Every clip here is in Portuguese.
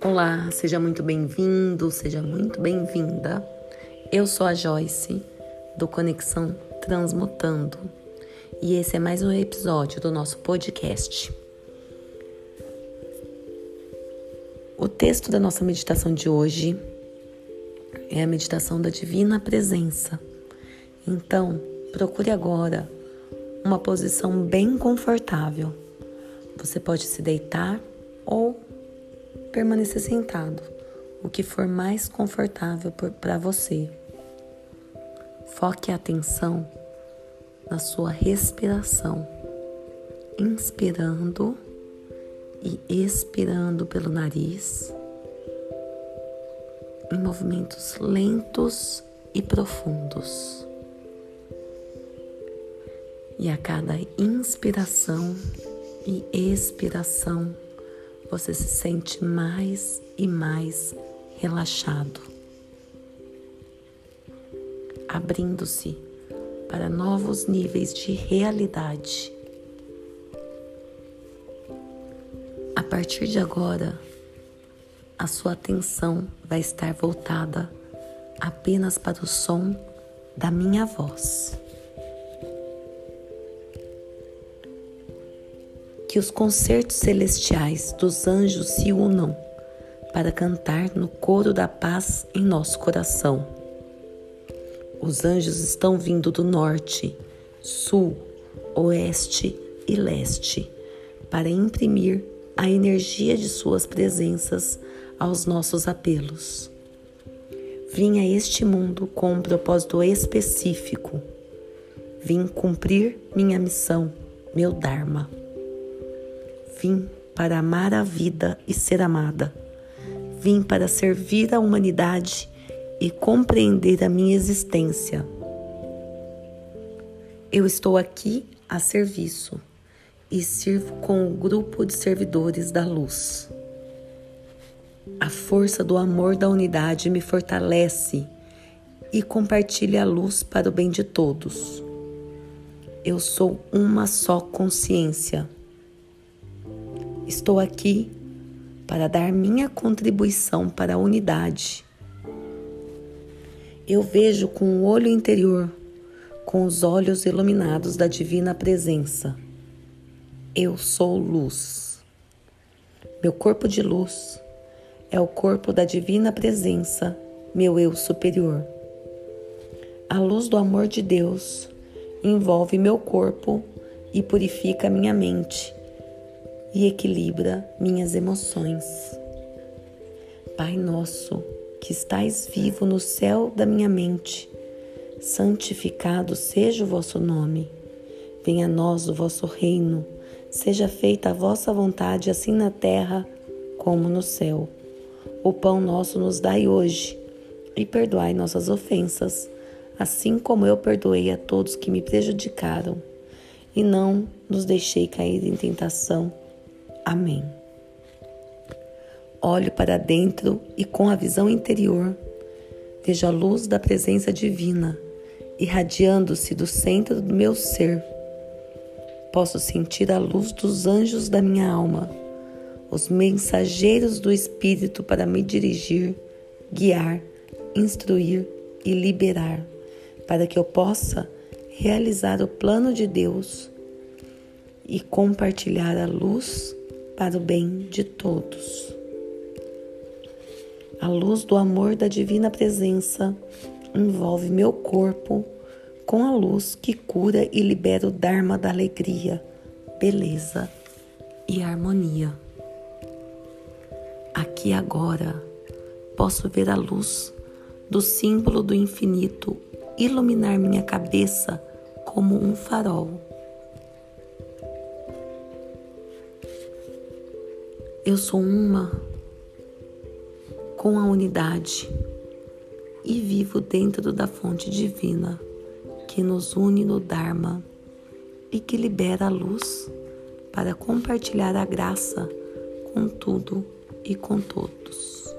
Olá, seja muito bem-vindo, seja muito bem-vinda. Eu sou a Joyce, do Conexão Transmutando, e esse é mais um episódio do nosso podcast. O texto da nossa meditação de hoje é a meditação da Divina Presença. Então, procure agora uma posição bem confortável. Você pode se deitar ou permanecer sentado, o que for mais confortável para você. Foque a atenção na sua respiração, inspirando e expirando pelo nariz, em movimentos lentos e profundos. E a cada inspiração e expiração, você se sente mais e mais relaxado, abrindo-se para novos níveis de realidade. A partir de agora, a sua atenção vai estar voltada apenas para o som da minha voz. Que os concertos celestiais dos anjos se unam para cantar no coro da paz em nosso coração. Os anjos estão vindo do norte, sul, oeste e leste para imprimir a energia de suas presenças aos nossos apelos. Vim a este mundo com um propósito específico. Vim cumprir minha missão, meu Dharma. Vim para amar a vida e ser amada. Vim para servir a humanidade e compreender a minha existência. Eu estou aqui a serviço e sirvo com o grupo de servidores da luz. A força do amor da unidade me fortalece e compartilha a luz para o bem de todos. Eu sou uma só consciência Estou aqui para dar minha contribuição para a unidade. Eu vejo com o olho interior, com os olhos iluminados da divina presença. Eu sou luz. Meu corpo de luz é o corpo da divina presença, meu eu superior. A luz do amor de Deus envolve meu corpo e purifica minha mente e equilibra minhas emoções. Pai nosso, que estais vivo no céu da minha mente, santificado seja o vosso nome. Venha a nós o vosso reino. Seja feita a vossa vontade, assim na terra como no céu. O pão nosso nos dai hoje, e perdoai nossas ofensas, assim como eu perdoei a todos que me prejudicaram. E não nos deixei cair em tentação Amém. Olho para dentro e com a visão interior vejo a luz da presença divina irradiando-se do centro do meu ser. Posso sentir a luz dos anjos da minha alma, os mensageiros do Espírito para me dirigir, guiar, instruir e liberar, para que eu possa realizar o plano de Deus e compartilhar a luz para o bem de todos. A luz do amor da divina presença envolve meu corpo com a luz que cura e libera o Dharma da alegria, beleza e harmonia. Aqui agora posso ver a luz do símbolo do infinito iluminar minha cabeça como um farol Eu sou uma com a unidade e vivo dentro da fonte divina que nos une no Dharma e que libera a luz para compartilhar a graça com tudo e com todos.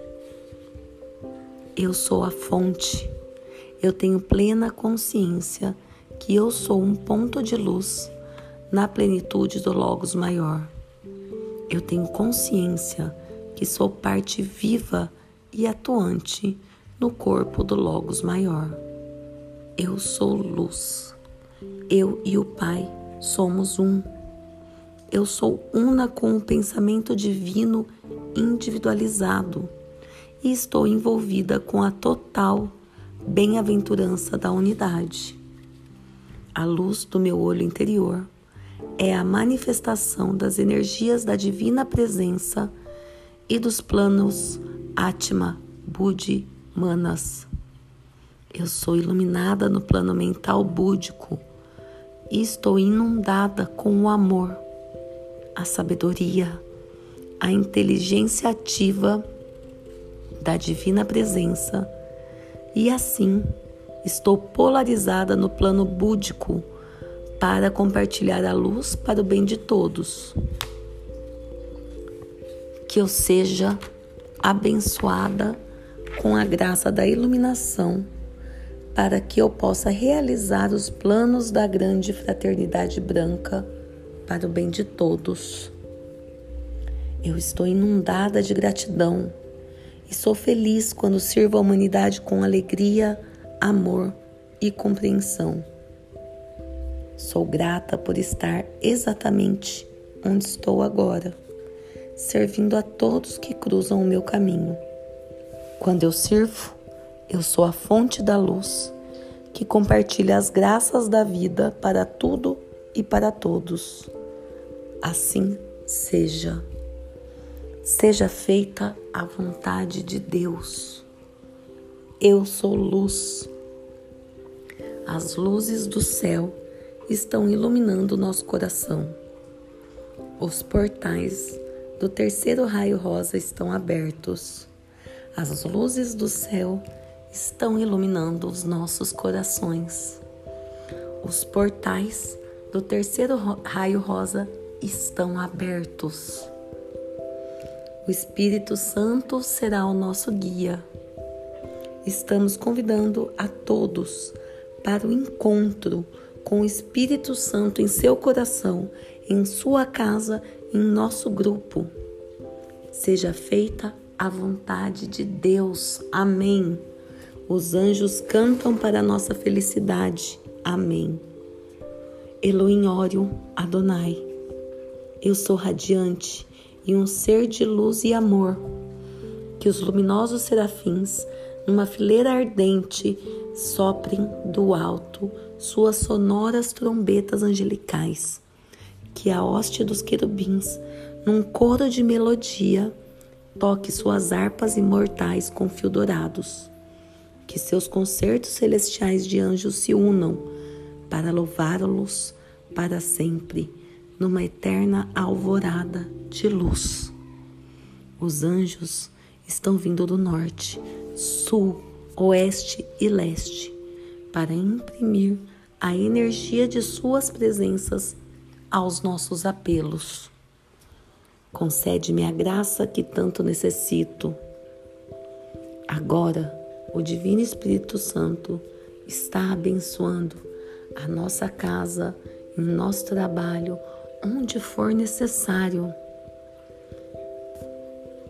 Eu sou a fonte, eu tenho plena consciência que eu sou um ponto de luz na plenitude do Logos maior. Eu tenho consciência que sou parte viva e atuante no corpo do Logos maior. Eu sou luz. Eu e o Pai somos um. Eu sou una com o pensamento divino individualizado e estou envolvida com a total bem-aventurança da unidade. A luz do meu olho interior é a manifestação das energias da divina presença e dos planos Atma, Budi, Manas. Eu sou iluminada no plano mental búdico e estou inundada com o amor a sabedoria, a inteligência ativa da divina presença e assim estou polarizada no plano búdico para compartilhar a luz para o bem de todos. Que eu seja abençoada com a graça da iluminação para que eu possa realizar os planos da grande fraternidade branca para o bem de todos. Eu estou inundada de gratidão e sou feliz quando sirvo a humanidade com alegria, amor e compreensão. Sou grata por estar exatamente onde estou agora, servindo a todos que cruzam o meu caminho. Quando eu sirvo, eu sou a fonte da luz que compartilha as graças da vida para tudo e para todos assim seja. Seja feita a vontade de Deus. Eu sou luz. As luzes do céu estão iluminando nosso coração. Os portais do terceiro raio rosa estão abertos. As luzes do céu estão iluminando os nossos corações. Os portais do terceiro raio rosa estão abertos. O Espírito Santo será o nosso guia. Estamos convidando a todos para o encontro com o Espírito Santo em seu coração, em sua casa, em nosso grupo. Seja feita a vontade de Deus. Amém. Os anjos cantam para nossa felicidade. Amém. Elohim Orion Adonai. Eu sou radiante e um ser de luz e amor. Que os luminosos serafins, numa fileira ardente, soprem do alto suas sonoras trombetas angelicais. Que a hoste dos querubins, num coro de melodia, toque suas harpas imortais com fio dourados. Que seus concertos celestiais de anjos se unam para louvá-los para sempre numa eterna alvorada de luz. Os anjos estão vindo do norte, sul, oeste e leste para imprimir a energia de suas presenças aos nossos apelos. Concede-me a graça que tanto necessito. Agora, o Divino Espírito Santo está abençoando a nossa casa, em nosso trabalho, onde for necessário,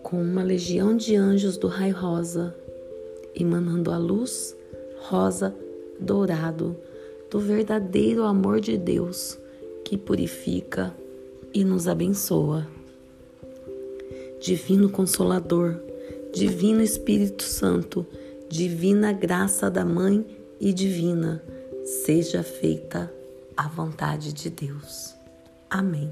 com uma legião de anjos do raio rosa, emanando a luz rosa dourado do verdadeiro amor de Deus que purifica e nos abençoa. Divino Consolador, Divino Espírito Santo, Divina Graça da Mãe e Divina, seja feita a vontade de Deus. Amém.